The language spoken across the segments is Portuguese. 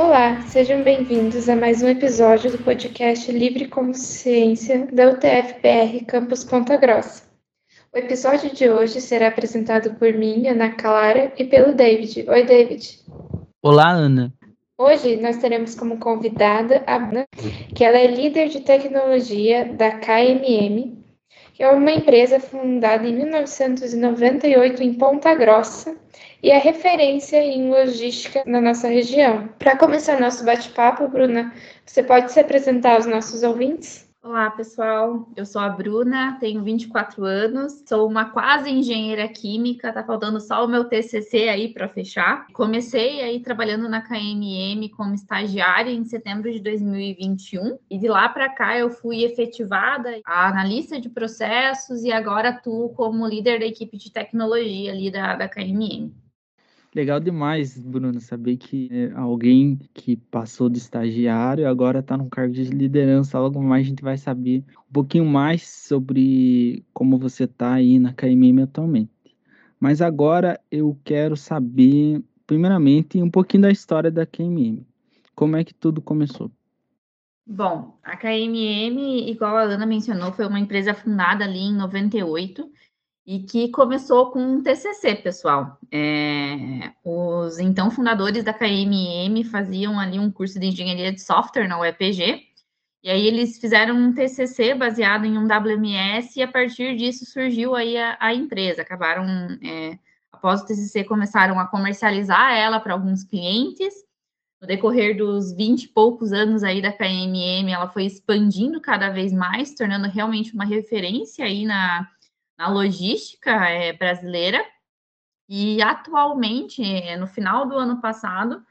Olá, sejam bem-vindos a mais um episódio do podcast Livre Consciência da UTF-PR Campus Ponta Grossa. O episódio de hoje será apresentado por mim, Ana Clara, e pelo David. Oi, David. Olá, Ana. Hoje nós teremos como convidada a Ana, que ela é líder de tecnologia da KMM, é uma empresa fundada em 1998 em Ponta Grossa e é referência em logística na nossa região. Para começar nosso bate-papo, Bruna, você pode se apresentar aos nossos ouvintes? Olá, pessoal. Eu sou a Bruna, tenho 24 anos, sou uma quase engenheira química, tá faltando só o meu TCC aí para fechar. Comecei aí trabalhando na KMM como estagiária em setembro de 2021 e de lá para cá eu fui efetivada a analista de processos e agora atuo como líder da equipe de tecnologia ali da, da KMM. Legal demais, Bruno, saber que é alguém que passou de estagiário agora está num cargo de liderança. Logo mais a gente vai saber um pouquinho mais sobre como você está aí na KMM atualmente. Mas agora eu quero saber, primeiramente, um pouquinho da história da KMM. Como é que tudo começou? Bom, a KMM, igual a Ana mencionou, foi uma empresa fundada ali em 98 e que começou com um TCC, pessoal. É, os então fundadores da KMM faziam ali um curso de engenharia de software na UEPG, e aí eles fizeram um TCC baseado em um WMS, e a partir disso surgiu aí a, a empresa. Acabaram, é, após o TCC, começaram a comercializar ela para alguns clientes. No decorrer dos 20 e poucos anos aí da KMM, ela foi expandindo cada vez mais, tornando realmente uma referência aí na na logística é, brasileira. E atualmente, é, no final do ano passado,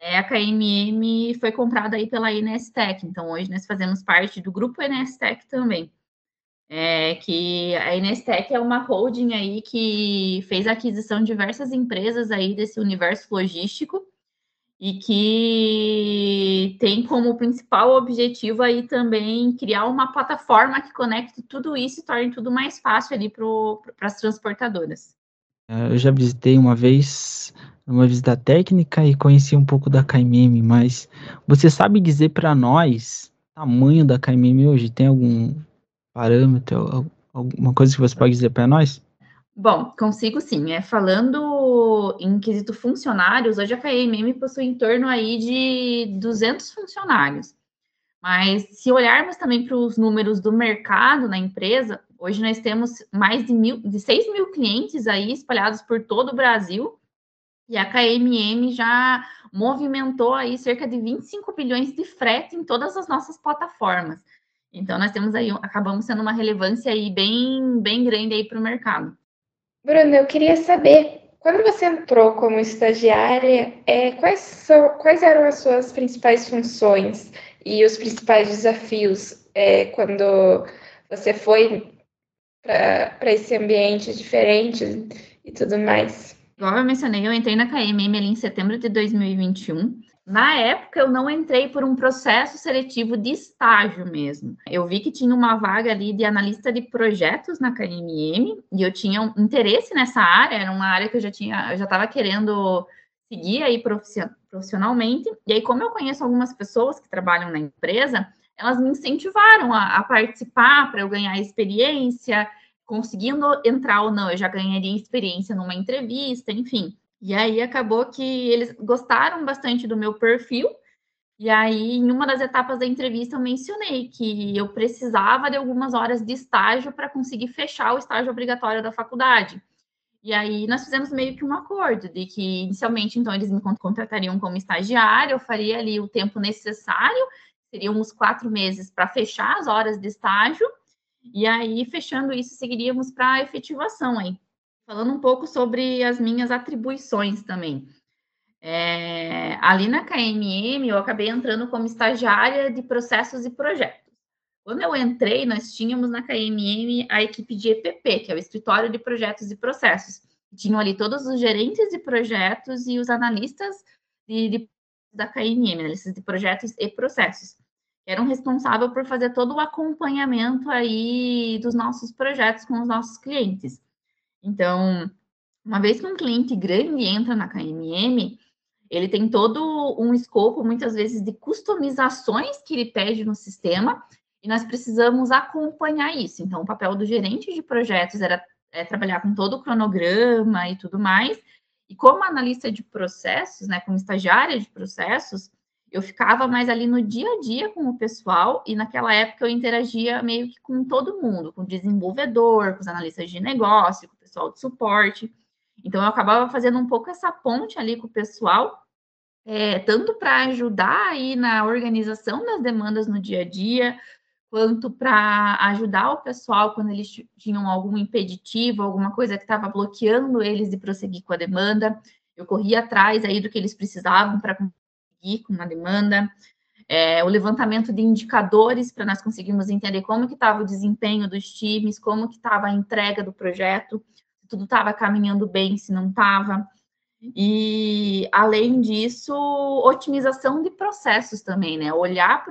é, a KMM foi comprada aí pela Inestec. Então, hoje nós fazemos parte do grupo Inestec também. É, que a Inestec é uma holding aí que fez a aquisição de diversas empresas aí desse universo logístico e que tem como principal objetivo aí também criar uma plataforma que conecte tudo isso e torne tudo mais fácil ali para as transportadoras. É, eu já visitei uma vez, uma visita técnica e conheci um pouco da KMM, mas você sabe dizer para nós tamanho da KMM hoje? Tem algum parâmetro, alguma coisa que você pode dizer para nós? Bom, consigo sim. É, falando em quesito funcionários, hoje a KMM possui em torno aí de 200 funcionários. Mas se olharmos também para os números do mercado na empresa, hoje nós temos mais de, mil, de 6 mil clientes aí espalhados por todo o Brasil. E a KMM já movimentou aí cerca de 25 bilhões de frete em todas as nossas plataformas. Então nós temos aí, acabamos sendo uma relevância aí bem, bem grande aí para o mercado. Bruna, eu queria saber, quando você entrou como estagiária, é, quais, são, quais eram as suas principais funções e os principais desafios é, quando você foi para esse ambiente diferente e tudo mais? Igual eu mencionei, eu entrei na KMM ali em setembro de 2021 na época, eu não entrei por um processo seletivo de estágio mesmo. Eu vi que tinha uma vaga ali de analista de projetos na KMM e eu tinha um interesse nessa área, era uma área que eu já tinha, eu já estava querendo seguir aí profissionalmente. E aí, como eu conheço algumas pessoas que trabalham na empresa, elas me incentivaram a, a participar para eu ganhar experiência, conseguindo entrar ou não, eu já ganharia experiência numa entrevista, enfim. E aí acabou que eles gostaram bastante do meu perfil. E aí, em uma das etapas da entrevista, eu mencionei que eu precisava de algumas horas de estágio para conseguir fechar o estágio obrigatório da faculdade. E aí nós fizemos meio que um acordo de que inicialmente então eles me contratariam como estagiário, eu faria ali o tempo necessário, seriam uns quatro meses para fechar as horas de estágio, e aí fechando isso seguiríamos para a efetivação aí falando um pouco sobre as minhas atribuições também. É, ali na KMM, eu acabei entrando como estagiária de processos e projetos. Quando eu entrei, nós tínhamos na KMM a equipe de EPP, que é o Escritório de Projetos e Processos. Tinham ali todos os gerentes de projetos e os analistas de, de, da KMM, analistas de projetos e processos, eram responsáveis por fazer todo o acompanhamento aí dos nossos projetos com os nossos clientes. Então, uma vez que um cliente grande entra na KMM, ele tem todo um escopo, muitas vezes, de customizações que ele pede no sistema, e nós precisamos acompanhar isso. Então, o papel do gerente de projetos era é, trabalhar com todo o cronograma e tudo mais. E como analista de processos, né, como estagiária de processos, eu ficava mais ali no dia a dia com o pessoal, e naquela época eu interagia meio que com todo mundo, com o desenvolvedor, com os analistas de negócio, pessoal de suporte. Então, eu acabava fazendo um pouco essa ponte ali com o pessoal, é, tanto para ajudar aí na organização das demandas no dia a dia, quanto para ajudar o pessoal quando eles tinham algum impeditivo, alguma coisa que estava bloqueando eles de prosseguir com a demanda. Eu corria atrás aí do que eles precisavam para conseguir com a demanda. É, o levantamento de indicadores para nós conseguirmos entender como que estava o desempenho dos times, como que estava a entrega do projeto, tudo estava caminhando bem, se não estava. E, além disso, otimização de processos também, né? Olhar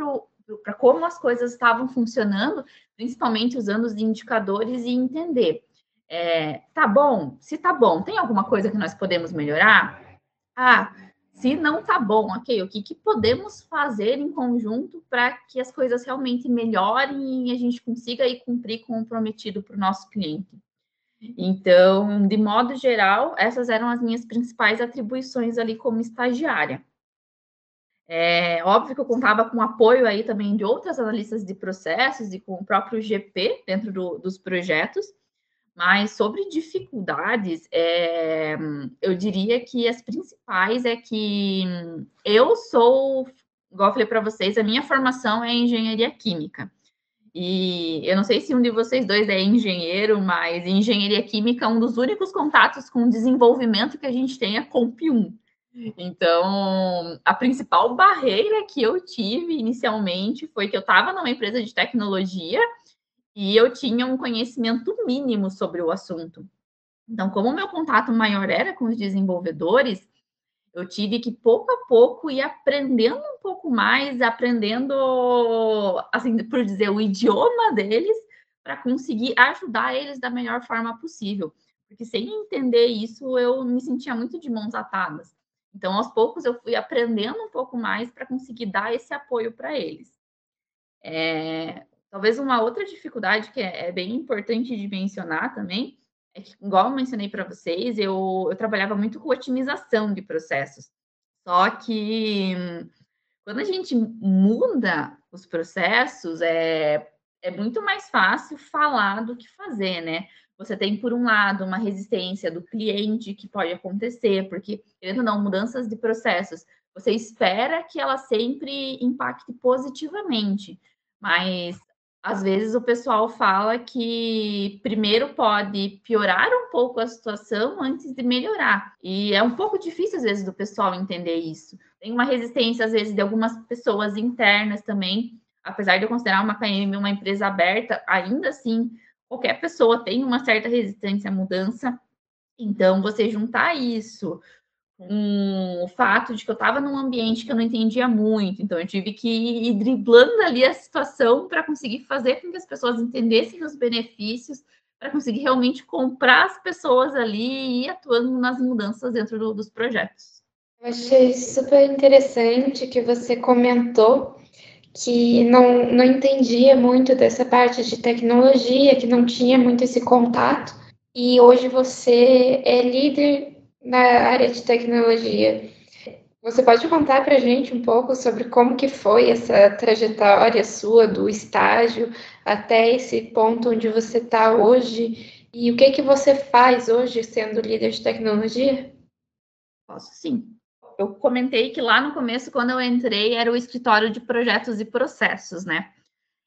para como as coisas estavam funcionando, principalmente usando os indicadores e entender. É, tá bom? Se tá bom, tem alguma coisa que nós podemos melhorar? Ah, se não tá bom, ok, o que, que podemos fazer em conjunto para que as coisas realmente melhorem e a gente consiga aí cumprir com o prometido para o nosso cliente? Então, de modo geral, essas eram as minhas principais atribuições ali como estagiária. É óbvio que eu contava com apoio aí também de outras analistas de processos e com o próprio GP dentro do, dos projetos, mas sobre dificuldades, é, eu diria que as principais é que eu sou, igual eu falei para vocês, a minha formação é engenharia química. E eu não sei se um de vocês dois é engenheiro, mas engenharia química, um dos únicos contatos com desenvolvimento que a gente tem é COMP1. Então, a principal barreira que eu tive inicialmente foi que eu estava numa empresa de tecnologia e eu tinha um conhecimento mínimo sobre o assunto. Então, como o meu contato maior era com os desenvolvedores, eu tive que pouco a pouco ir aprendendo um pouco mais, aprendendo, assim, por dizer, o idioma deles, para conseguir ajudar eles da melhor forma possível. Porque sem entender isso, eu me sentia muito de mãos atadas. Então, aos poucos, eu fui aprendendo um pouco mais para conseguir dar esse apoio para eles. É, talvez uma outra dificuldade que é, é bem importante de mencionar também é igual eu mencionei para vocês, eu, eu trabalhava muito com otimização de processos. Só que quando a gente muda os processos, é, é muito mais fácil falar do que fazer, né? Você tem, por um lado, uma resistência do cliente que pode acontecer, porque, querendo ou não, mudanças de processos, você espera que ela sempre impacte positivamente, mas às vezes o pessoal fala que primeiro pode piorar um pouco a situação antes de melhorar. E é um pouco difícil, às vezes, do pessoal entender isso. Tem uma resistência, às vezes, de algumas pessoas internas também. Apesar de eu considerar uma KM uma empresa aberta, ainda assim, qualquer pessoa tem uma certa resistência à mudança. Então, você juntar isso com o fato de que eu estava num ambiente que eu não entendia muito, então eu tive que ir driblando ali a situação para conseguir fazer com que as pessoas entendessem os benefícios, para conseguir realmente comprar as pessoas ali e ir atuando nas mudanças dentro do, dos projetos. Eu achei super interessante que você comentou que não, não entendia muito dessa parte de tecnologia, que não tinha muito esse contato, e hoje você é líder na área de tecnologia. Você pode contar para a gente um pouco sobre como que foi essa trajetória sua do estágio até esse ponto onde você está hoje e o que que você faz hoje sendo líder de tecnologia? Posso sim. Eu comentei que lá no começo, quando eu entrei, era o escritório de projetos e processos, né?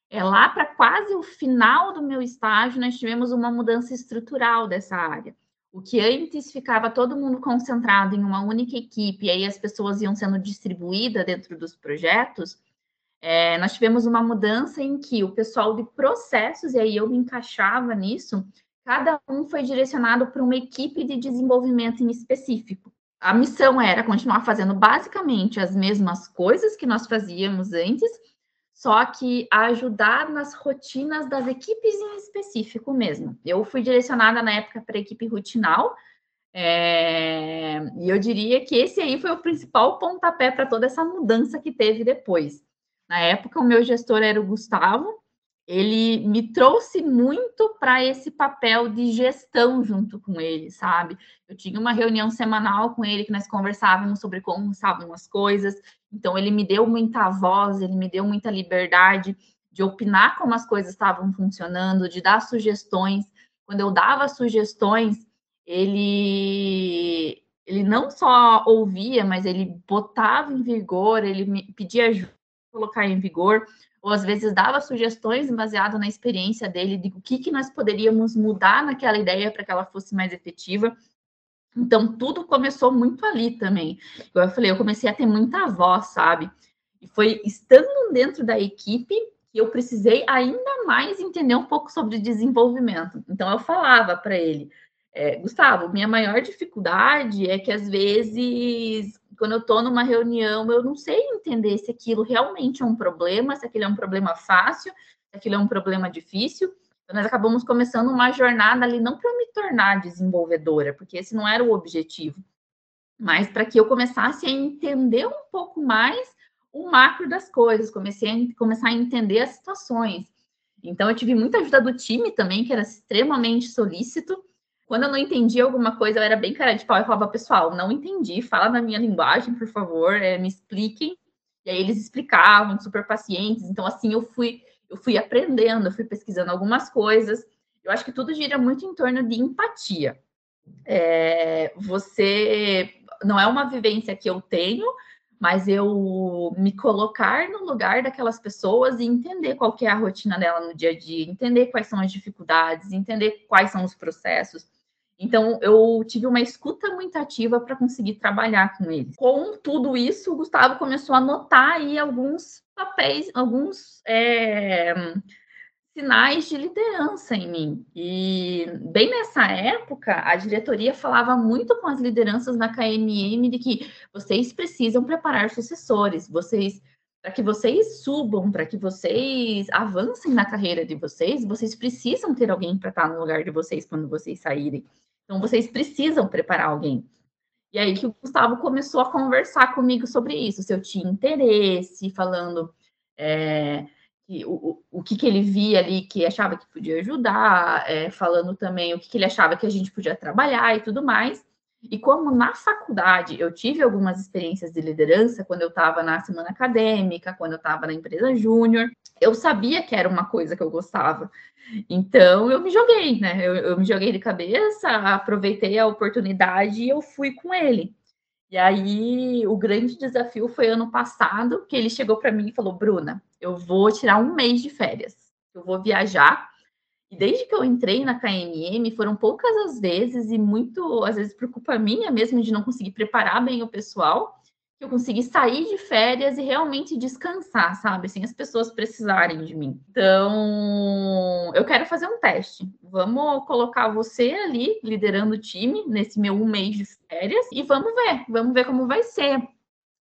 É lá para quase o final do meu estágio, nós tivemos uma mudança estrutural dessa área. O que antes ficava todo mundo concentrado em uma única equipe, e aí as pessoas iam sendo distribuídas dentro dos projetos, é, nós tivemos uma mudança em que o pessoal de processos, e aí eu me encaixava nisso, cada um foi direcionado para uma equipe de desenvolvimento em específico. A missão era continuar fazendo basicamente as mesmas coisas que nós fazíamos antes, só que ajudar nas rotinas das equipes em específico mesmo. Eu fui direcionada na época para a equipe rutinal, É, e eu diria que esse aí foi o principal pontapé para toda essa mudança que teve depois. Na época, o meu gestor era o Gustavo, ele me trouxe muito para esse papel de gestão junto com ele, sabe? Eu tinha uma reunião semanal com ele que nós conversávamos sobre como estavam as coisas. Então ele me deu muita voz, ele me deu muita liberdade de opinar como as coisas estavam funcionando, de dar sugestões. Quando eu dava sugestões, ele ele não só ouvia, mas ele botava em vigor, ele me pedia ajuda colocar em vigor ou às vezes dava sugestões baseado na experiência dele de o que, que nós poderíamos mudar naquela ideia para que ela fosse mais efetiva. Então, tudo começou muito ali também. Eu falei, eu comecei a ter muita voz, sabe? E foi estando dentro da equipe que eu precisei ainda mais entender um pouco sobre desenvolvimento. Então, eu falava para ele, é, Gustavo, minha maior dificuldade é que às vezes quando eu estou numa reunião, eu não sei entender se aquilo realmente é um problema, se aquilo é um problema fácil, se aquilo é um problema difícil. Então, nós acabamos começando uma jornada ali, não para me tornar desenvolvedora, porque esse não era o objetivo, mas para que eu começasse a entender um pouco mais o macro das coisas, comecei a começar a entender as situações. Então, eu tive muita ajuda do time também, que era extremamente solícito. Quando eu não entendia alguma coisa, eu era bem cara de pau e falava, pessoal, não entendi, fala na minha linguagem, por favor, é, me expliquem. E aí eles explicavam, super pacientes. Então, assim, eu fui, eu fui aprendendo, eu fui pesquisando algumas coisas. Eu acho que tudo gira muito em torno de empatia. É, você não é uma vivência que eu tenho, mas eu me colocar no lugar daquelas pessoas e entender qual é a rotina dela no dia a dia, entender quais são as dificuldades, entender quais são os processos. Então, eu tive uma escuta muito ativa para conseguir trabalhar com eles. Com tudo isso, o Gustavo começou a notar aí alguns papéis, alguns é, sinais de liderança em mim. E bem nessa época, a diretoria falava muito com as lideranças na KMM de que vocês precisam preparar sucessores, vocês para que vocês subam, para que vocês avancem na carreira de vocês, vocês precisam ter alguém para estar no lugar de vocês quando vocês saírem. Então, vocês precisam preparar alguém. E aí que o Gustavo começou a conversar comigo sobre isso, se eu tinha interesse, falando é, que, o, o que, que ele via ali que achava que podia ajudar, é, falando também o que, que ele achava que a gente podia trabalhar e tudo mais. E como na faculdade eu tive algumas experiências de liderança, quando eu estava na semana acadêmica, quando eu estava na empresa júnior, eu sabia que era uma coisa que eu gostava. Então eu me joguei, né? Eu, eu, me joguei de cabeça, aproveitei a oportunidade e eu fui com ele. E aí o grande desafio foi ano passado, que ele chegou para mim e falou: Bruna, eu vou tirar um mês de férias, eu vou viajar. E desde que eu entrei na KMM, foram poucas as vezes, e muito, às vezes, por culpa minha mesmo de não conseguir preparar bem o pessoal que eu consegui sair de férias e realmente descansar, sabe? Sem as pessoas precisarem de mim. Então, eu quero fazer um teste. Vamos colocar você ali liderando o time nesse meu um mês de férias e vamos ver, vamos ver como vai ser.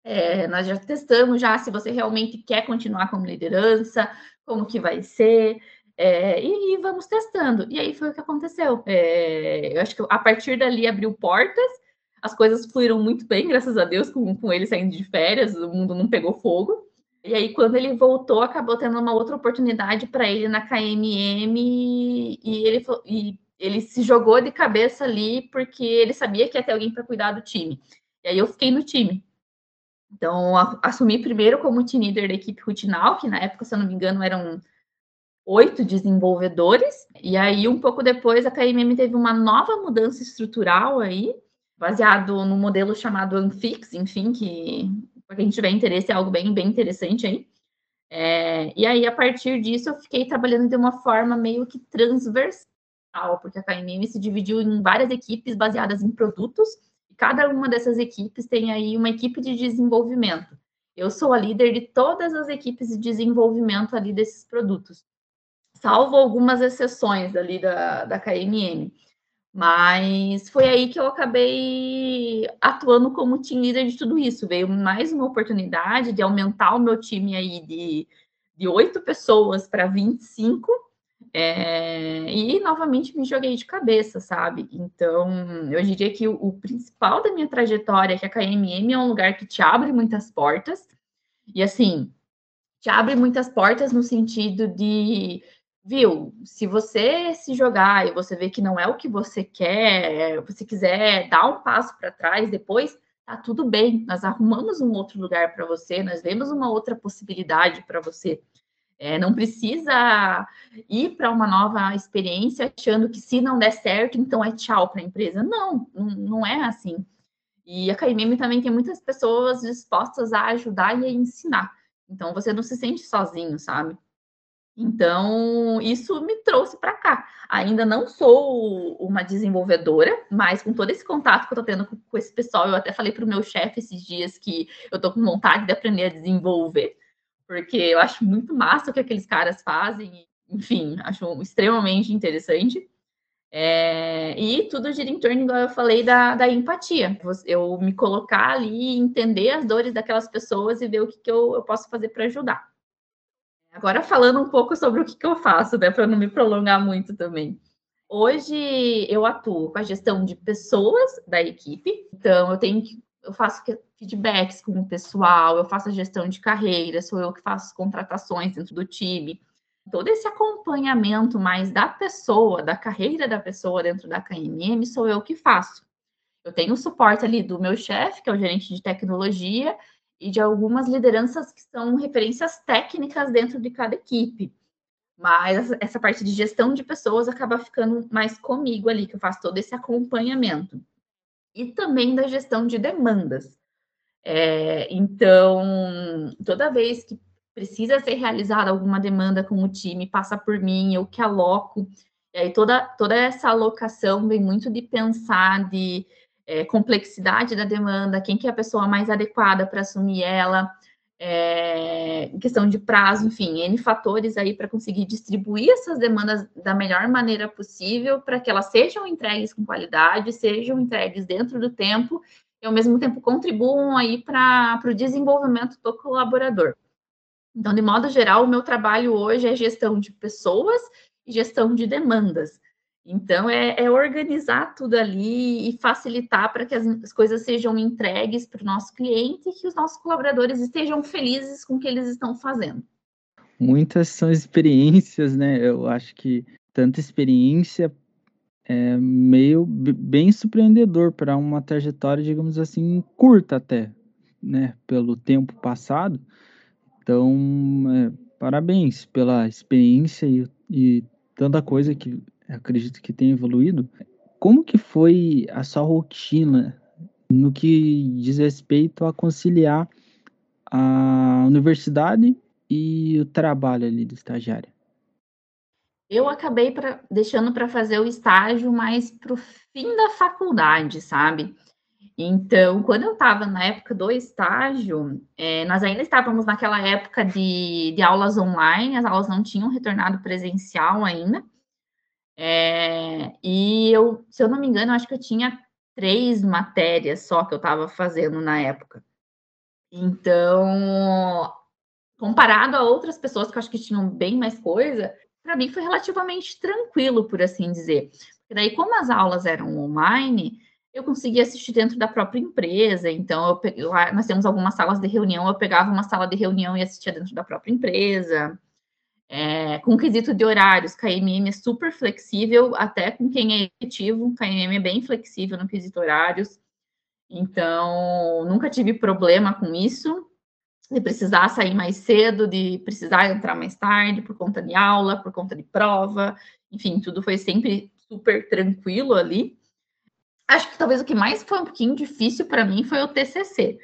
É, nós já testamos já se você realmente quer continuar como liderança, como que vai ser. É, e, e, vamos testando. E aí foi o que aconteceu. É, eu acho que a partir dali abriu portas as coisas fluíram muito bem, graças a Deus, com, com ele saindo de férias, o mundo não pegou fogo. E aí, quando ele voltou, acabou tendo uma outra oportunidade para ele na KMM e ele, e ele se jogou de cabeça ali porque ele sabia que ia ter alguém para cuidar do time. E aí eu fiquei no time. Então, assumi primeiro como team leader da equipe rutinal, que na época, se eu não me engano, eram oito desenvolvedores. E aí, um pouco depois, a KMM teve uma nova mudança estrutural aí, baseado no modelo chamado Anfix, enfim, que para quem tiver interesse é algo bem, bem interessante aí. É, e aí, a partir disso, eu fiquei trabalhando de uma forma meio que transversal, porque a KMM se dividiu em várias equipes baseadas em produtos, e cada uma dessas equipes tem aí uma equipe de desenvolvimento. Eu sou a líder de todas as equipes de desenvolvimento ali desses produtos, salvo algumas exceções ali da, da KMM. Mas foi aí que eu acabei atuando como team leader de tudo isso. Veio mais uma oportunidade de aumentar o meu time aí de, de 8 pessoas para 25. É, e novamente me joguei de cabeça, sabe? Então, eu diria que o, o, principal da minha trajetória é que a KMM é um lugar que te abre muitas portas, e assim, te abre muitas portas no sentido de, viu, se você se jogar e você vê que não é o que você quer, você quiser dar um passo para trás depois, tá tudo bem, nós arrumamos um outro lugar para você, nós vemos uma outra possibilidade para você. É, não precisa ir para uma nova experiência achando que se não der certo, então é tchau para a empresa. Não, não, não é assim. E a KMM também tem muitas pessoas dispostas a ajudar e a ensinar. Então você não se sente sozinho, sabe? Então, isso me trouxe para cá. Ainda não sou uma desenvolvedora, mas com todo esse contato que eu estou tendo com, com, esse pessoal, eu até falei para o meu chefe esses dias que eu estou com vontade de aprender a desenvolver porque eu acho muito massa o que aqueles caras fazem, enfim, acho extremamente interessante. É, e tudo gira em torno, igual eu falei, da, da empatia. Eu me colocar ali, entender as dores daquelas pessoas e ver o que, que eu, eu posso fazer para ajudar. Agora, falando um pouco sobre o que, que eu faço, né, para não me prolongar muito também. Hoje eu atuo com a gestão de pessoas da equipe, então eu tenho que eu faço feedbacks com o pessoal, eu faço a gestão de carreira, sou eu que faço contratações dentro do time. Todo esse acompanhamento mais da pessoa, da carreira da pessoa dentro da KMM, sou eu que faço. Eu tenho o suporte ali do meu chefe, que é o gerente de tecnologia, e de algumas lideranças que são referências técnicas dentro de cada equipe. Mas essa parte de gestão de pessoas acaba ficando mais comigo ali, que eu faço todo esse acompanhamento e também da gestão de demandas. É, então, toda vez que precisa ser realizada alguma demanda com o time, passa por mim, eu que aloco. E aí toda, toda essa alocação vem muito de pensar de é, complexidade da demanda, quem que é a pessoa mais adequada para assumir ela, é, questão de prazo, enfim, N fatores aí para conseguir distribuir essas demandas da melhor maneira possível para que elas sejam entregues com qualidade, sejam entregues dentro do tempo e ao mesmo tempo contribuam aí para o desenvolvimento do colaborador. Então, de modo geral, o meu trabalho hoje é gestão de pessoas e gestão de demandas. Então, é, é, organizar tudo ali e facilitar para que as, as, coisas sejam entregues para o nosso cliente e que os nossos colaboradores estejam felizes com o que eles estão fazendo. Muitas são experiências, né? Eu acho que tanta experiência é meio bem surpreendedor para uma trajetória, digamos assim, curta até, né? Pelo tempo passado. Então, é, parabéns pela experiência e, e tanta coisa que acredito que tenha evoluído. Como que foi a sua rotina no que diz respeito a conciliar a universidade e o trabalho ali do estagiário? Eu acabei pra, deixando para fazer o estágio mais para o fim da faculdade, sabe? Então, quando eu estava na época do estágio, é, nós ainda estávamos naquela época de, de aulas online, as aulas não tinham retornado presencial ainda. É, e eu, se eu não me engano, acho que eu tinha três matérias só que eu estava fazendo na época. Então, comparado a outras pessoas que eu acho que tinham bem mais coisa, para mim foi relativamente tranquilo, por assim dizer. Porque daí, como as aulas eram online, eu conseguia assistir dentro da própria empresa. Então, eu, lá, nós temos algumas salas de reunião, eu pegava uma sala de reunião e assistia dentro da própria empresa. É, com quesito de horários, KMM é super flexível, até com quem é efetivo, KMM é bem flexível no quesito horários. Então, nunca tive problema com isso, de precisar sair mais cedo, de precisar entrar mais tarde por conta de aula, por conta de prova, enfim, tudo foi sempre super tranquilo ali. Acho que talvez o que mais foi um pouquinho difícil para mim foi o TCC,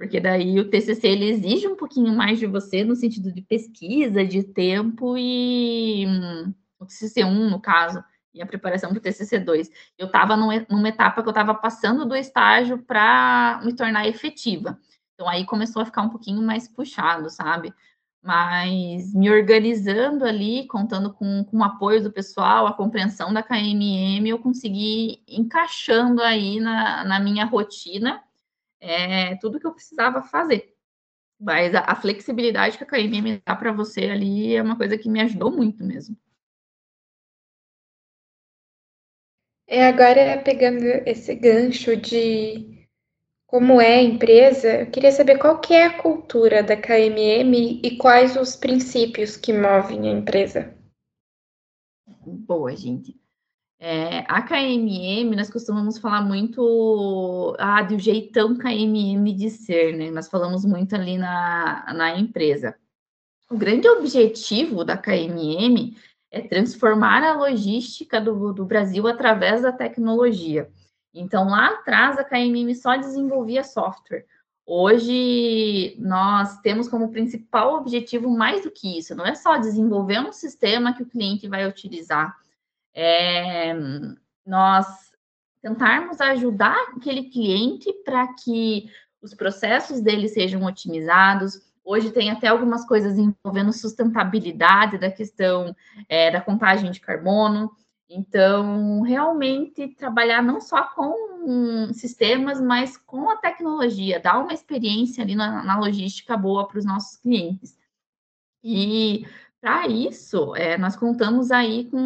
porque daí o TCC ele exige um pouquinho mais de você no sentido de pesquisa, de tempo e hum, o TCC1 no caso e a preparação para o TCC2. Eu estava numa etapa que eu estava passando do estágio para me tornar efetiva. Então aí começou a ficar um pouquinho mais puxado, sabe? Mas me organizando ali, contando com, com o apoio do pessoal, a compreensão da KMM, eu consegui encaixando aí na, na minha rotina é, tudo que eu precisava fazer. Mas a, a flexibilidade que a KMM dá para você ali é uma coisa que me ajudou muito mesmo. É, agora pegando esse gancho de como é a empresa, eu queria saber qual que é a cultura da KMM e quais os princípios que movem a empresa. Boa, gente. É, a KMM, nós costumamos falar muito ah, do jeitão KMM de ser, né? Nós falamos muito ali na, na empresa. O grande objetivo da KMM é transformar a logística do, do Brasil através da tecnologia. Então, lá atrás, a KMM só desenvolvia software. Hoje, nós temos como principal objetivo mais do que isso, não é só desenvolver um sistema que o cliente vai utilizar, é nós tentarmos ajudar aquele cliente para que os processos dele sejam otimizados. Hoje tem até algumas coisas envolvendo sustentabilidade da questão é, da contagem de carbono. Então, realmente trabalhar não só com sistemas, mas com a tecnologia, dar uma experiência ali na, na logística boa para os nossos clientes. E para isso, é, nós contamos aí com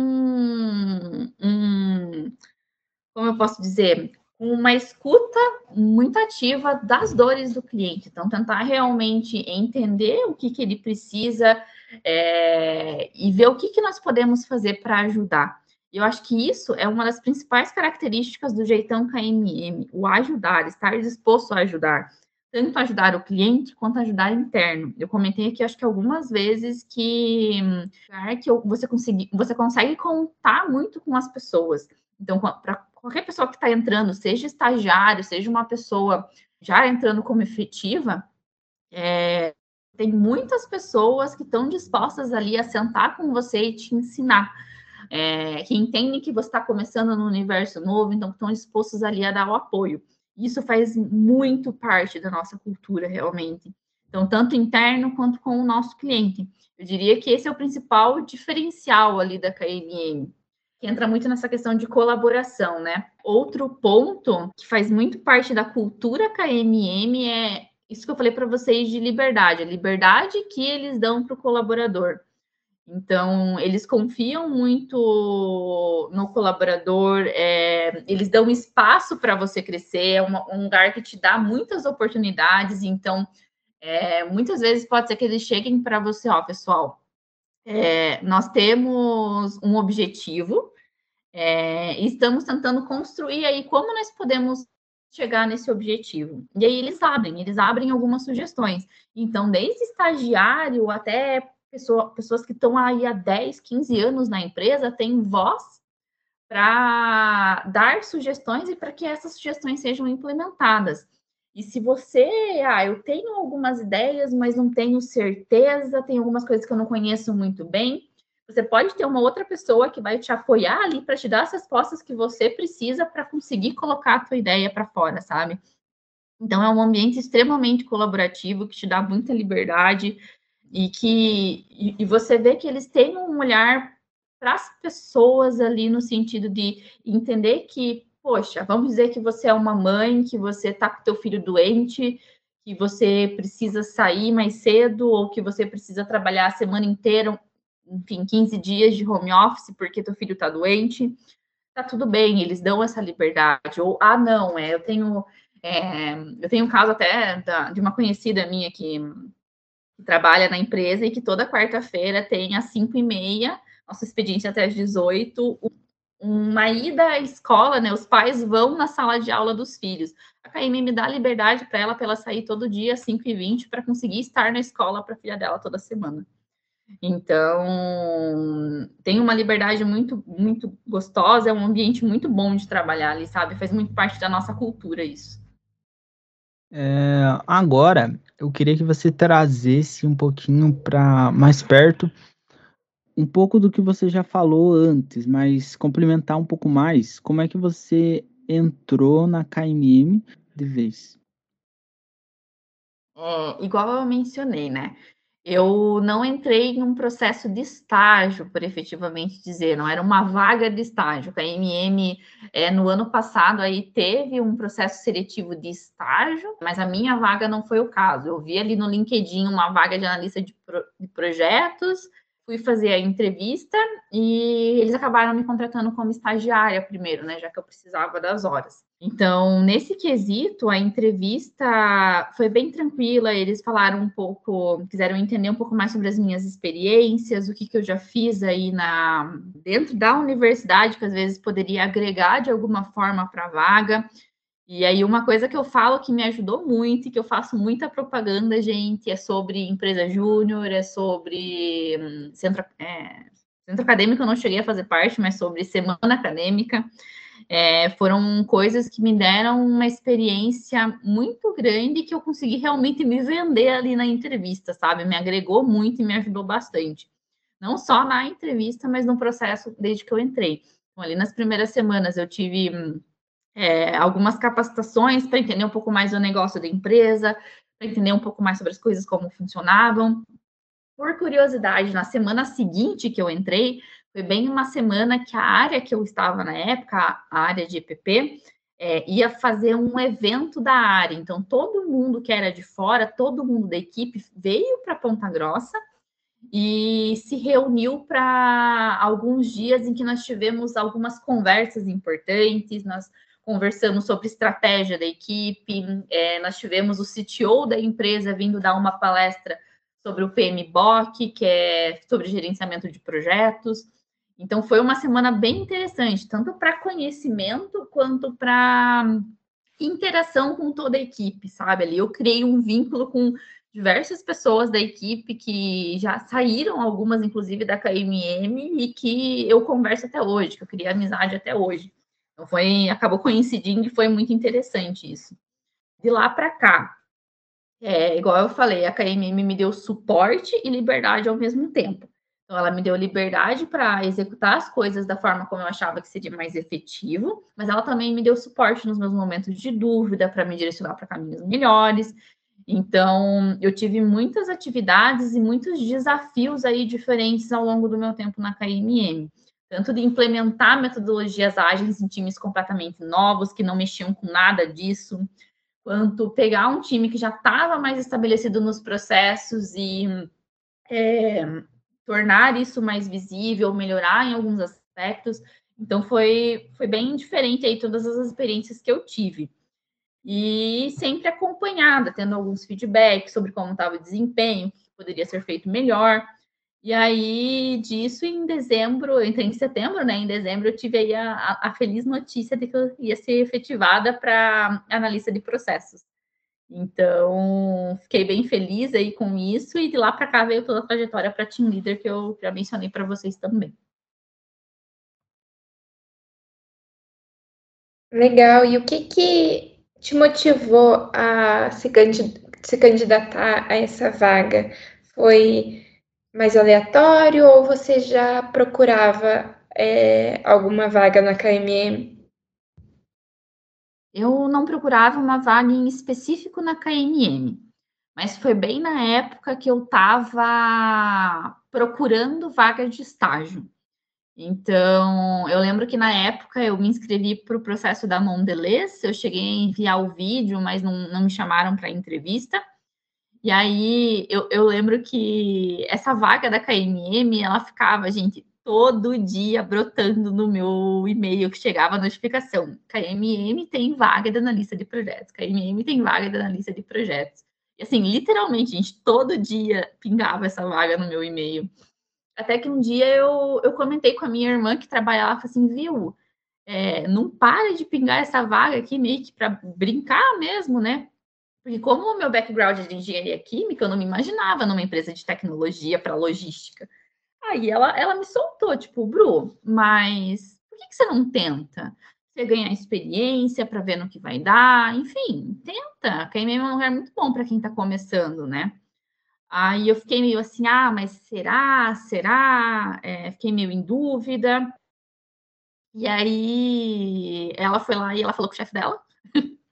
um, como eu posso dizer, uma escuta muito ativa das dores do cliente. Então, tentar realmente entender o que, que ele precisa é, e ver o que, que nós podemos fazer para ajudar. Eu acho que isso é uma das principais características do jeitão KMM, o ajudar, estar disposto a ajudar. Tanto ajudar o cliente quanto ajudar interno. Eu comentei aqui, acho que algumas vezes, que, que você, consegui, você consegue contar muito com as pessoas. Então, para qualquer pessoa que está entrando, seja estagiário, seja uma pessoa já entrando como efetiva, é, tem muitas pessoas que estão dispostas ali a sentar com você e te ensinar é, que entendem que você está começando no universo novo, então estão dispostos ali a dar o apoio. Isso faz muito parte da nossa cultura, realmente. Então, tanto interno quanto com o nosso cliente. Eu diria que esse é o principal diferencial ali da KNM, que entra muito nessa questão de colaboração, né? Outro ponto que faz muito parte da cultura KMM é isso que eu falei para vocês de liberdade, a liberdade que eles dão para o colaborador. Então, eles confiam muito no colaborador, é, eles dão espaço para você crescer, é uma, um lugar que te dá muitas oportunidades. Então, é, muitas vezes pode ser que eles cheguem para você, ó, pessoal, é, nós temos um objetivo, é, e estamos tentando construir aí como nós podemos chegar nesse objetivo. E aí eles abrem, eles abrem algumas sugestões. Então, desde estagiário até pessoa, pessoas que estão aí há 10, 15 anos na empresa têm voz para dar sugestões e para que essas sugestões sejam implementadas. E se você, ah, eu tenho algumas ideias, mas não tenho certeza, tem algumas coisas que eu não conheço muito bem, você pode ter uma outra pessoa que vai te apoiar ali para te dar as respostas que você precisa para conseguir colocar a tua ideia para fora, sabe? Então é um ambiente extremamente colaborativo que te dá muita liberdade, e que e, e você vê que eles têm um olhar para as pessoas ali no sentido de entender que, poxa, vamos dizer que você é uma mãe, que você está com teu filho doente, que você precisa sair mais cedo ou que você precisa trabalhar a semana inteira, enfim, 15 dias de home office porque teu filho está doente, tá tudo bem, eles dão essa liberdade. Ou, ah, não, é, eu tenho. É, eu tenho um caso até da, de uma conhecida minha que que trabalha na empresa e que toda quarta-feira tem às 5 e meia, nosso expediente até às 18, uma ida à escola, né? Os pais vão na sala de aula dos filhos. A KM me dá liberdade para ela, para ela sair todo dia às 5 e 20 para conseguir estar na escola para a filha dela toda semana. Então, tem uma liberdade muito, muito gostosa, é um ambiente muito bom de trabalhar ali, sabe? Faz muito parte da nossa cultura isso. É, agora, eu queria que você trazesse um pouquinho para mais perto um pouco do que você já falou antes, mas complementar um pouco mais. Como é que você entrou na KMM de vez? É, igual eu mencionei, né? Eu não entrei em um processo de estágio, por efetivamente dizer, não era uma vaga de estágio. A MM, é, no ano passado, aí teve um processo seletivo de estágio, mas a minha vaga não foi o caso. Eu vi ali no LinkedIn uma vaga de analista de, pro, de projetos, fui fazer a entrevista e eles acabaram me contratando como estagiária primeiro, né, já que eu precisava das horas. Então, nesse quesito, a entrevista foi bem tranquila, eles falaram um pouco, quiseram entender um pouco mais sobre as minhas experiências, o que, que eu já fiz aí na dentro da universidade, que às vezes poderia agregar de alguma forma para a vaga. E aí, uma coisa que eu falo que me ajudou muito e que eu faço muita propaganda, gente, é sobre empresa júnior, é sobre hum, centro, é, centro acadêmico, eu não cheguei a fazer parte, mas sobre semana acadêmica. É, foram coisas que me deram uma experiência muito grande que eu consegui realmente me vender ali na entrevista, sabe? Me agregou muito e me ajudou bastante. Não só na entrevista, mas no processo desde que eu entrei. Então, ali nas primeiras semanas eu tive hum, é, algumas capacitações para entender um pouco mais o negócio da empresa, para entender um pouco mais sobre as coisas, como funcionavam. Por curiosidade, na semana seguinte que eu entrei, foi bem uma semana que a área que eu estava na época, a área de EPP, é, ia fazer um evento da área. Então, todo mundo que era de fora, todo mundo da equipe veio para Ponta Grossa e se reuniu para alguns dias em que nós tivemos algumas conversas importantes, nós conversamos sobre estratégia da equipe, é, nós tivemos o CTO da empresa vindo dar uma palestra sobre o PMBOK, que é sobre gerenciamento de projetos. Então, foi uma semana bem interessante, tanto para conhecimento quanto para interação com toda a equipe, sabe? Ali eu criei um vínculo com diversas pessoas da equipe que já saíram, algumas inclusive da KMM, e que eu converso até hoje, que eu criei amizade até hoje. Então foi, acabou coincidindo e foi muito interessante isso. De lá para cá, é, igual eu falei, a KMM me deu suporte e liberdade ao mesmo tempo. Então, ela me deu liberdade para executar as coisas da forma como eu achava que seria mais efetivo, mas ela também me deu suporte nos meus momentos de dúvida para me direcionar para caminhos melhores. Então, eu tive muitas atividades e muitos desafios aí diferentes ao longo do meu tempo na KMM tanto de implementar metodologias ágeis em times completamente novos, que não mexiam com nada disso, quanto pegar um time que já estava mais estabelecido nos processos e é, tornar isso mais visível, melhorar em alguns aspectos. Então, foi, foi bem diferente aí todas as experiências que eu tive. E sempre acompanhada, tendo alguns feedbacks sobre como estava o desempenho, o que poderia ser feito melhor. E aí, disso, em dezembro, eu entrei em setembro, né? Em dezembro, eu tive aí a, a feliz notícia de que eu ia ser efetivada para analista de processos. Então, fiquei bem feliz aí com isso, e de lá para cá veio toda a trajetória para Team Leader que eu já mencionei para vocês também. Legal. E o que, que te motivou a se, candidatar a essa vaga? Foi mais aleatório ou você já procurava é, alguma vaga na KMM? Eu não procurava uma vaga em específico na KMM, mas foi bem na época que eu estava procurando vaga de estágio. Então, eu lembro que na época eu me inscrevi para o processo da Mondelez, eu cheguei a enviar o vídeo, mas não, não me chamaram para entrevista. E aí eu, eu lembro que essa vaga da KMM, ela ficava, gente, todo dia brotando no meu e-mail que chegava a notificação. KMM tem vaga de analista de projetos, KMM tem vaga de analista de projetos. E assim, literalmente, gente, todo dia pingava essa vaga no meu e-mail. Até que um dia eu, eu comentei com a minha irmã que trabalha lá, assim, viu, é, não para de pingar essa vaga aqui, meio que para brincar mesmo, né? Porque como o meu background é de engenharia química, eu não me imaginava numa empresa de tecnologia para logística. Aí ela, ela me soltou, tipo, Bru, mas por que, que você não tenta? Você ganhar experiência para ver no que vai dar, enfim, tenta. KMM é um lugar muito bom para quem está começando, né? Aí eu fiquei meio assim, ah, mas será? Será? É, fiquei meio em dúvida. E aí ela foi lá e ela falou com o chefe dela.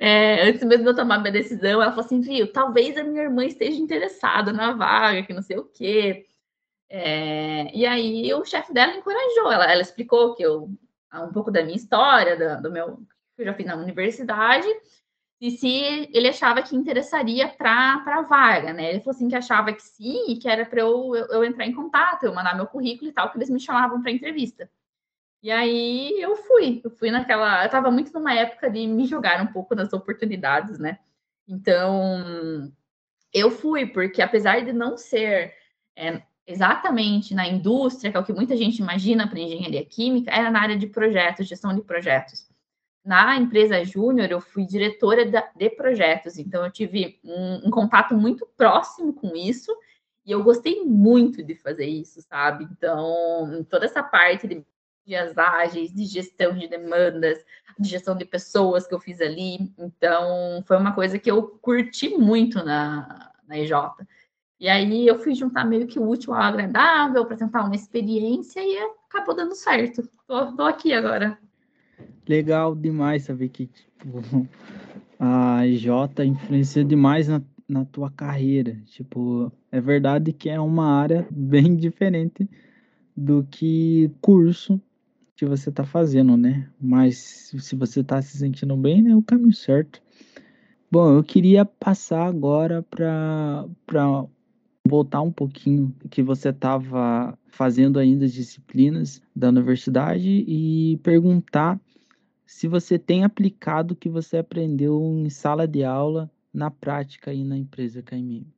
É, antes mesmo de eu tomar minha decisão, ela falou assim, viu, talvez a minha irmã esteja interessada na vaga, que não sei o quê. É, e aí o chefe dela encorajou, ela, ela explicou que eu um pouco da minha história, do, do meu que eu já fiz na universidade, e se ele achava que interessaria para a vaga, né? Ele falou assim que achava que sim e que era para eu, eu, eu, entrar em contato, eu mandar meu currículo e tal, que eles me chamavam para entrevista. E aí eu fui, eu fui naquela. Eu estava muito numa época de me jogar um pouco nas oportunidades, né? Então eu fui, porque apesar de não ser é, exatamente na indústria, que é o que muita gente imagina para engenharia química, era na área de projetos, gestão de projetos na empresa júnior, eu fui diretora de projetos, então eu tive um, um, contato muito próximo com isso, e eu gostei muito de fazer isso, sabe? Então, toda essa parte de dias ágeis, de gestão de demandas, de gestão de pessoas que eu fiz ali, então foi uma coisa que eu curti muito na, na EJ. E aí eu fui juntar meio que o útil ao agradável para tentar uma experiência e acabou dando certo. Tô, tô aqui agora legal demais saber que tipo, a J influencia demais na, na tua carreira. Tipo, é verdade que é uma área bem diferente do que curso que você está fazendo, né? Mas se você está se sentindo bem, é o caminho certo. Bom, eu queria passar agora para voltar um pouquinho que você estava fazendo ainda as disciplinas da universidade e perguntar se você tem aplicado o que você aprendeu em sala de aula na prática aí na empresa KMM.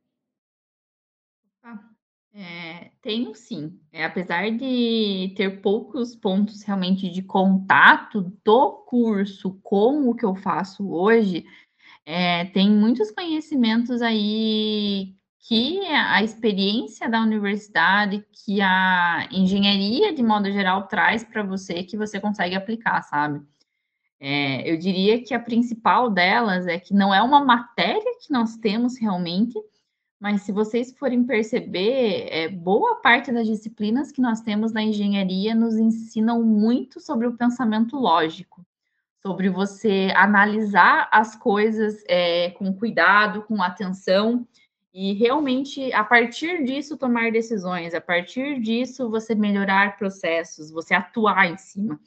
É, tenho sim. É, apesar de ter poucos pontos realmente de contato do curso com o que eu faço hoje, é, tem muitos conhecimentos aí que a experiência da universidade, que a engenharia de modo geral traz para você, que você consegue aplicar, sabe? É, eu diria que a principal delas é que não é uma matéria que nós temos realmente, mas se vocês forem perceber, é, boa parte das disciplinas que nós temos na engenharia nos ensinam muito sobre o pensamento lógico, sobre você analisar as coisas é, com cuidado, com atenção, e realmente, a partir disso, tomar decisões, a partir disso, você melhorar processos, você atuar em cima.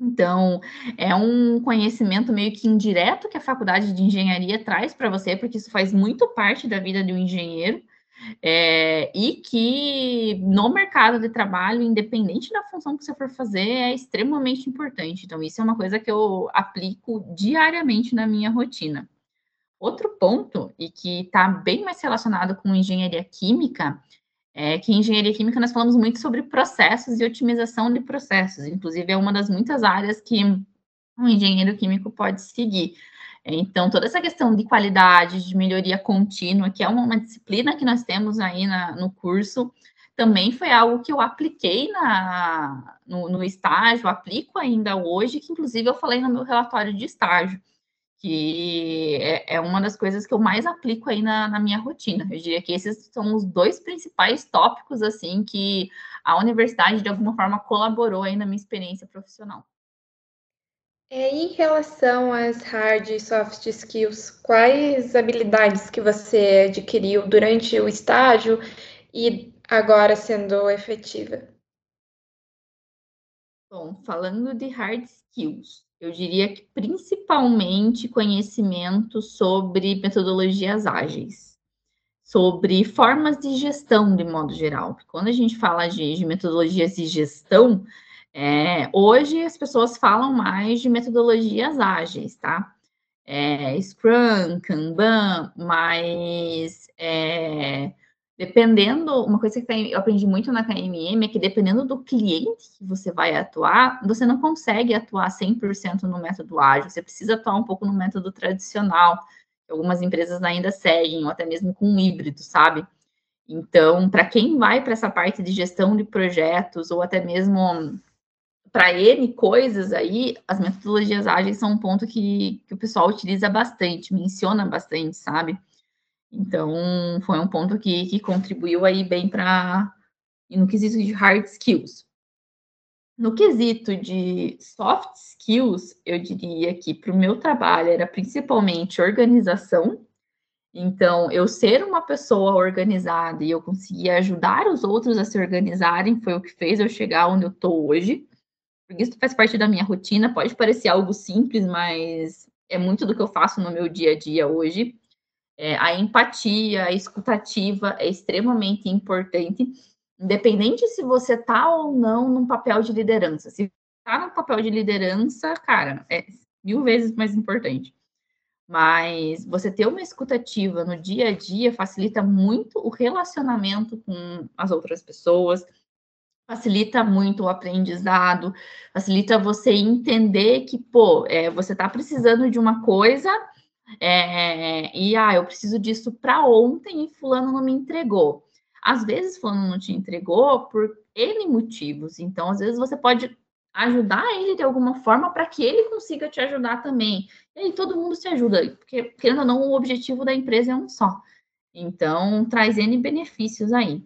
Então, é um conhecimento meio que indireto que a faculdade de engenharia traz para você, porque isso faz muito parte da vida de um engenheiro, é, e que no mercado de trabalho, independente da função que você for fazer, é extremamente importante. Então, isso é uma coisa que eu aplico diariamente na minha rotina. Outro ponto, e que está bem mais relacionado com engenharia química, é que em engenharia química nós falamos muito sobre processos e otimização de processos, inclusive é uma das muitas áreas que um engenheiro químico pode seguir. Então, toda essa questão de qualidade, de melhoria contínua, que é uma, uma disciplina que nós temos aí na, no curso, também foi algo que eu apliquei na, no, no estágio, aplico ainda hoje, que inclusive eu falei no meu relatório de estágio que é, é, uma das coisas que eu mais aplico aí na, na, minha rotina. Eu diria que esses são os dois principais tópicos, assim, que a universidade, de alguma forma, colaborou aí na minha experiência profissional. É, em relação às hard e soft skills, quais habilidades que você adquiriu durante o estágio e agora sendo efetiva? Bom, falando de hard skills, eu diria que principalmente conhecimento sobre metodologias ágeis, sobre formas de gestão de modo geral. Quando a gente fala de, de metodologias de gestão, é, hoje as pessoas falam mais de metodologias ágeis, tá? É, Scrum, Kanban, mas é, dependendo, uma coisa que eu aprendi muito na KMM é que dependendo do cliente que você vai atuar, você não consegue atuar 100% no método ágil, você precisa atuar um pouco no método tradicional, algumas empresas ainda seguem, ou até mesmo com um híbrido, sabe? Então, para quem vai para essa parte de gestão de projetos, ou até mesmo para N coisas aí, as metodologias ágeis são um ponto que, que o pessoal utiliza bastante, menciona bastante, sabe? Então, foi um ponto que, que contribuiu aí bem para no quesito de hard skills. No quesito de soft skills, eu diria que para o meu trabalho era principalmente organização. Então, eu ser uma pessoa organizada e eu conseguir ajudar os outros a se organizarem foi o que fez eu chegar onde eu estou hoje. Porque isso faz parte da minha rotina, pode parecer algo simples, mas é muito do que eu faço no meu dia a dia hoje. É, a empatia, a escutativa é extremamente importante, independente se você está ou não num papel de liderança. Se está no papel de liderança, cara, é mil vezes mais importante. Mas você ter uma escutativa no dia a dia facilita muito o relacionamento com as outras pessoas, facilita muito o aprendizado, facilita você entender que, pô, é, você está precisando de uma coisa é, e, ah, eu preciso disso para ontem e fulano não me entregou. Às vezes, fulano não te entregou por N motivos, então, às vezes, você pode ajudar ele de alguma forma para que ele consiga te ajudar também. E aí todo mundo se ajuda, porque, querendo ou não, o objetivo da empresa é um só. Então, traz N benefícios aí.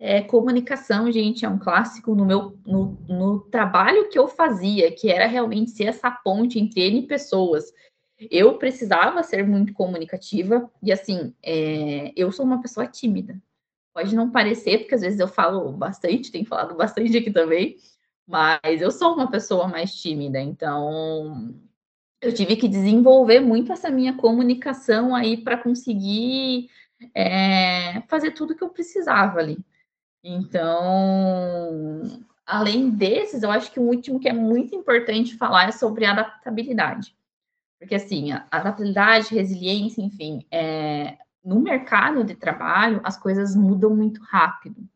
É, comunicação, gente, é um clássico no meu no, no, trabalho que eu fazia, que era realmente ser essa ponte entre N pessoas. Eu precisava ser muito comunicativa, e assim, é, eu sou uma pessoa tímida. Pode não parecer, porque às vezes eu falo bastante, tenho falado bastante aqui também, mas eu sou uma pessoa mais tímida, então eu tive que desenvolver muito essa minha comunicação aí para conseguir é, fazer tudo que eu precisava ali. Então, além desses, eu acho que o último que é muito importante falar é sobre adaptabilidade. Porque, assim, a adaptabilidade, resiliência, enfim, é, no mercado de trabalho, as coisas mudam muito rápido.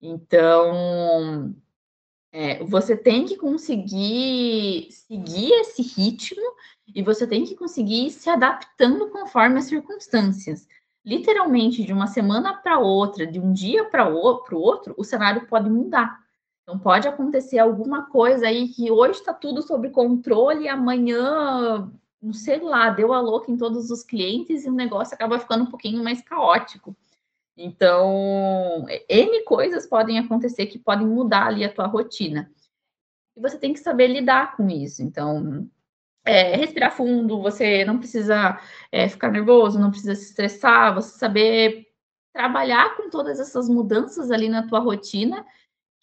Então, é, você tem que conseguir seguir esse ritmo e você tem que conseguir ir se adaptando conforme as circunstâncias literalmente de uma semana para outra, de um dia para o outro, o cenário pode mudar. Então, pode acontecer alguma coisa aí que hoje está tudo sob controle e amanhã, não sei lá, deu a louca em todos os clientes e o negócio acaba ficando um pouquinho mais caótico. Então, N coisas podem acontecer que podem mudar ali a tua rotina. E você tem que saber lidar com isso. Então, é, respirar fundo, você não precisa é, ficar nervoso, não precisa se estressar, você saber trabalhar com todas essas mudanças ali na tua rotina,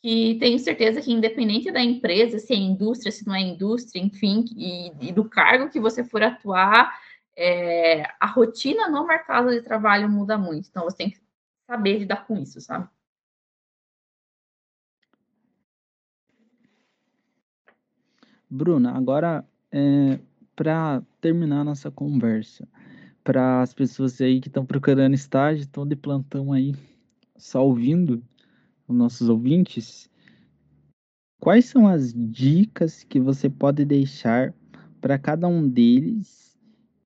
que tenho certeza que independente da empresa, se é indústria, se não é indústria, enfim, e, e do cargo que você for atuar, é, a rotina no mercado de trabalho muda muito. Então, você tem que saber lidar com isso, sabe? Bruna, agora é, para terminar nossa conversa, para as pessoas aí que estão procurando estágio, estão de plantão aí, só ouvindo os nossos ouvintes, quais são as dicas que você pode deixar para cada um deles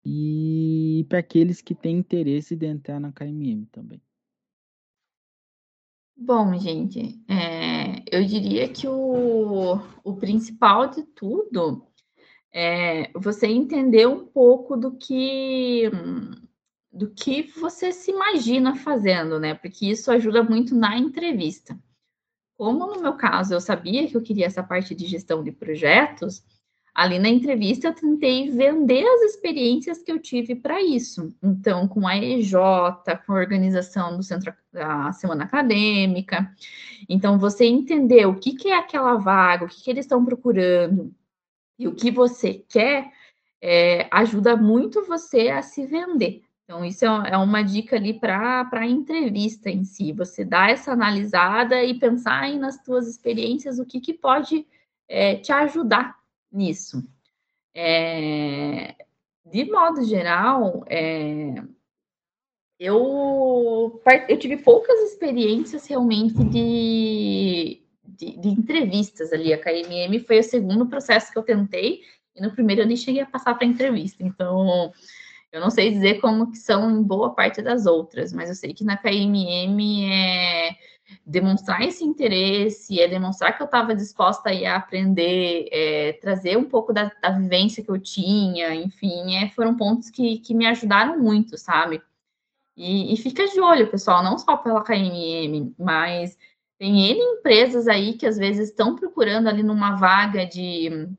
e para aqueles que têm interesse de entrar na KMM também? Bom, gente, é, eu diria que o, o principal de tudo é, você entender um pouco do que do que você se imagina fazendo, né? Porque isso ajuda muito na entrevista. Como no meu caso eu sabia que eu queria essa parte de gestão de projetos, ali na entrevista eu tentei vender as experiências que eu tive para isso. Então, com a EJ, com a organização do centro da semana acadêmica. Então, você entender o que, que é aquela vaga, o que, que eles estão procurando, e o que você quer é, ajuda muito você a se vender. Então, isso é, é uma dica ali para a entrevista em si. Você dar essa analisada e pensar aí nas tuas experiências, o que, que pode é, te ajudar nisso. É, de modo geral, é, eu, eu tive poucas experiências realmente de, de, de, entrevistas ali. A KMM foi o segundo processo que eu tentei, e no primeiro eu nem cheguei a passar para entrevista. Então, eu não sei dizer como que são em boa parte das outras, mas eu sei que na KMM é demonstrar esse interesse, é demonstrar que eu estava disposta a, aprender, é, trazer um pouco da, da, vivência que eu tinha, enfim, é, foram pontos que, que me ajudaram muito, sabe? E, e fica de olho, pessoal, não só pela KMM, mas tem N empresas aí que às vezes estão procurando ali numa vaga de,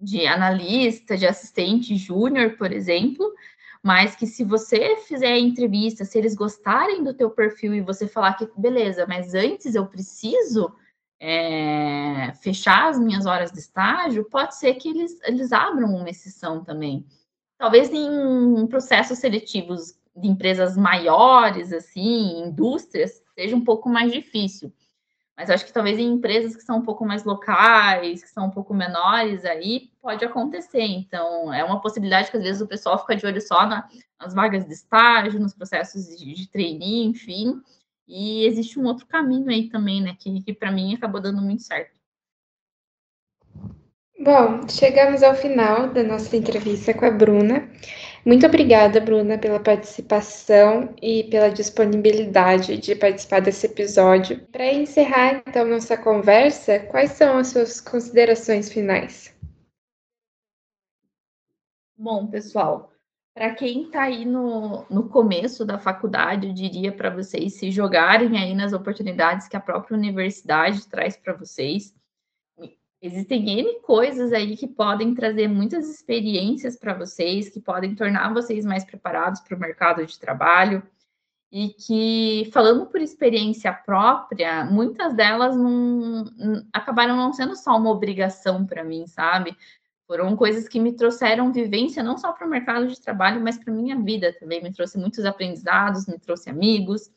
de analista, de assistente júnior, por exemplo, mas que se você fizer entrevista, se eles gostarem do teu perfil e você falar que beleza, mas antes eu preciso é, fechar as minhas horas de estágio, pode ser que eles, eles abram uma exceção também. Talvez em processos seletivos de empresas maiores, assim, indústrias, seja um pouco mais difícil. Mas acho que talvez em empresas que são um pouco mais locais, que são um pouco menores, aí pode acontecer. Então, é uma possibilidade que às vezes o pessoal fica de olho só na, nas vagas de estágio, nos processos de, de enfim. E existe um outro caminho aí também, né? Que, que para mim acabou dando muito certo. Bom, chegamos ao final da nossa entrevista com a Bruna. Muito obrigada, Bruna, pela participação e pela disponibilidade de participar desse episódio. Para encerrar, então, nossa conversa, quais são as suas considerações finais? Bom, pessoal, para quem está aí no, no começo da faculdade, eu diria para vocês se jogarem aí nas oportunidades que a própria universidade traz para vocês Existem N coisas aí que podem trazer muitas experiências para vocês, que podem tornar vocês mais preparados para o mercado de trabalho. E que, falando por experiência própria, muitas delas não, acabaram não sendo só uma obrigação para mim, sabe? Foram coisas que me trouxeram vivência não só para o mercado de trabalho, mas para minha vida também. Me trouxe muitos aprendizados, me trouxe amigos.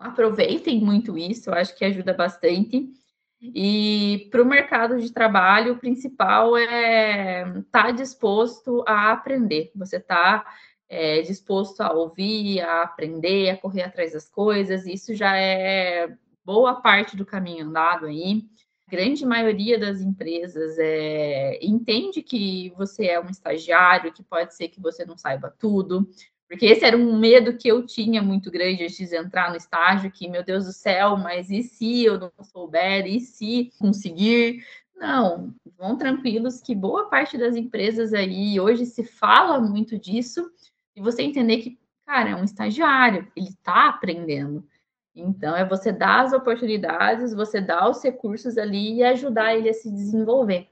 Aproveitem muito isso, eu acho que ajuda bastante. E para o mercado de trabalho, o principal é estar tá disposto a aprender. Você está é, disposto a ouvir, a aprender, a correr atrás das coisas. Isso já é boa parte do caminho andado aí. A grande maioria das empresas é, entende que você é um estagiário, que pode ser que você não saiba tudo, porque esse era um medo que eu tinha muito grande antes de entrar no estágio, que, meu Deus do céu, mas e se eu não souber? E se conseguir? Não, vão tranquilos que boa parte das empresas aí hoje se fala muito disso, e você entender que, cara, é um estagiário, ele está aprendendo. Então, é você dar as oportunidades, você dar os recursos ali e ajudar ele a se desenvolver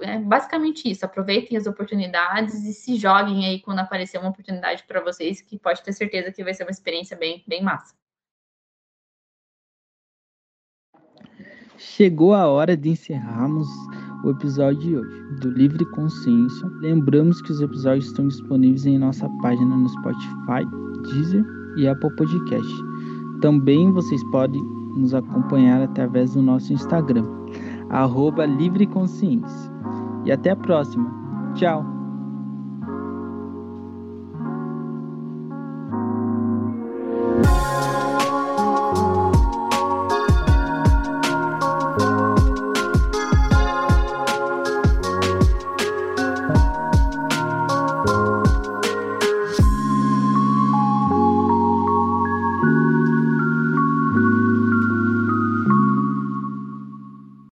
é basicamente isso. Aproveitem as oportunidades e se joguem aí quando aparecer uma oportunidade para vocês, que pode ter certeza que vai ser uma experiência bem, bem massa. Chegou a hora de encerrarmos o episódio de hoje do Livre Consciência. Lembramos que os episódios estão disponíveis em nossa página no Spotify, Deezer e Apple Podcast. Também vocês podem nos acompanhar através do nosso Instagram arroba Livre Consciência. E até a próxima. Tchau!